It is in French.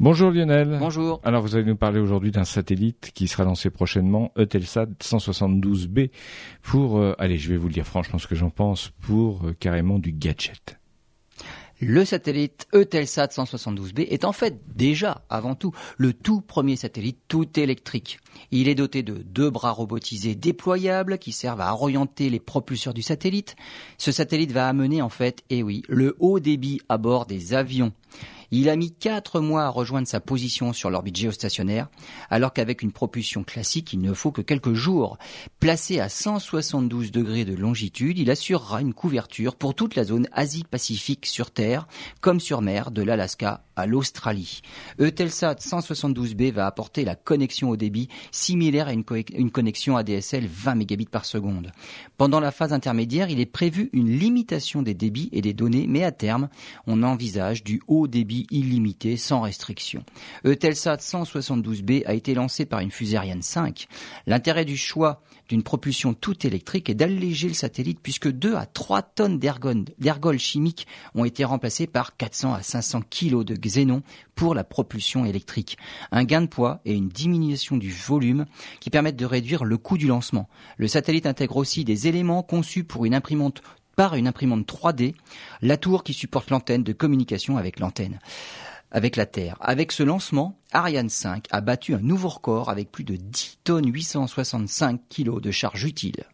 Bonjour Lionel. Bonjour. Alors vous allez nous parler aujourd'hui d'un satellite qui sera lancé prochainement, Eutelsat 172B, pour, euh, allez je vais vous le dire franchement ce que j'en pense, pour euh, carrément du gadget. Le satellite Eutelsat 172B est en fait déjà, avant tout, le tout premier satellite tout électrique. Il est doté de deux bras robotisés déployables qui servent à orienter les propulseurs du satellite. Ce satellite va amener en fait, eh oui, le haut débit à bord des avions. Il a mis quatre mois à rejoindre sa position sur l'orbite géostationnaire, alors qu'avec une propulsion classique, il ne faut que quelques jours. Placé à 172 degrés de longitude, il assurera une couverture pour toute la zone Asie-Pacifique sur Terre, comme sur mer, de l'Alaska à l'Australie. Eutelsat 172B va apporter la connexion au débit similaire à une, connexion ADSL 20 mégabits par seconde. Pendant la phase intermédiaire, il est prévu une limitation des débits et des données, mais à terme, on envisage du haut débit illimité sans restriction. Eutelsat 172B a été lancé par une fusée Ariane 5. L'intérêt du choix d'une propulsion toute électrique est d'alléger le satellite puisque 2 à 3 tonnes d'ergols chimiques ont été remplacés par 400 à 500 kg de xénon pour la propulsion électrique. Un gain de poids et une diminution du volume qui permettent de réduire le coût du lancement. Le satellite intègre aussi des éléments conçus pour une imprimante par une imprimante 3D, la tour qui supporte l'antenne de communication avec l'antenne avec la Terre. Avec ce lancement, Ariane 5 a battu un nouveau record avec plus de 10 tonnes 865 kg de charge utile.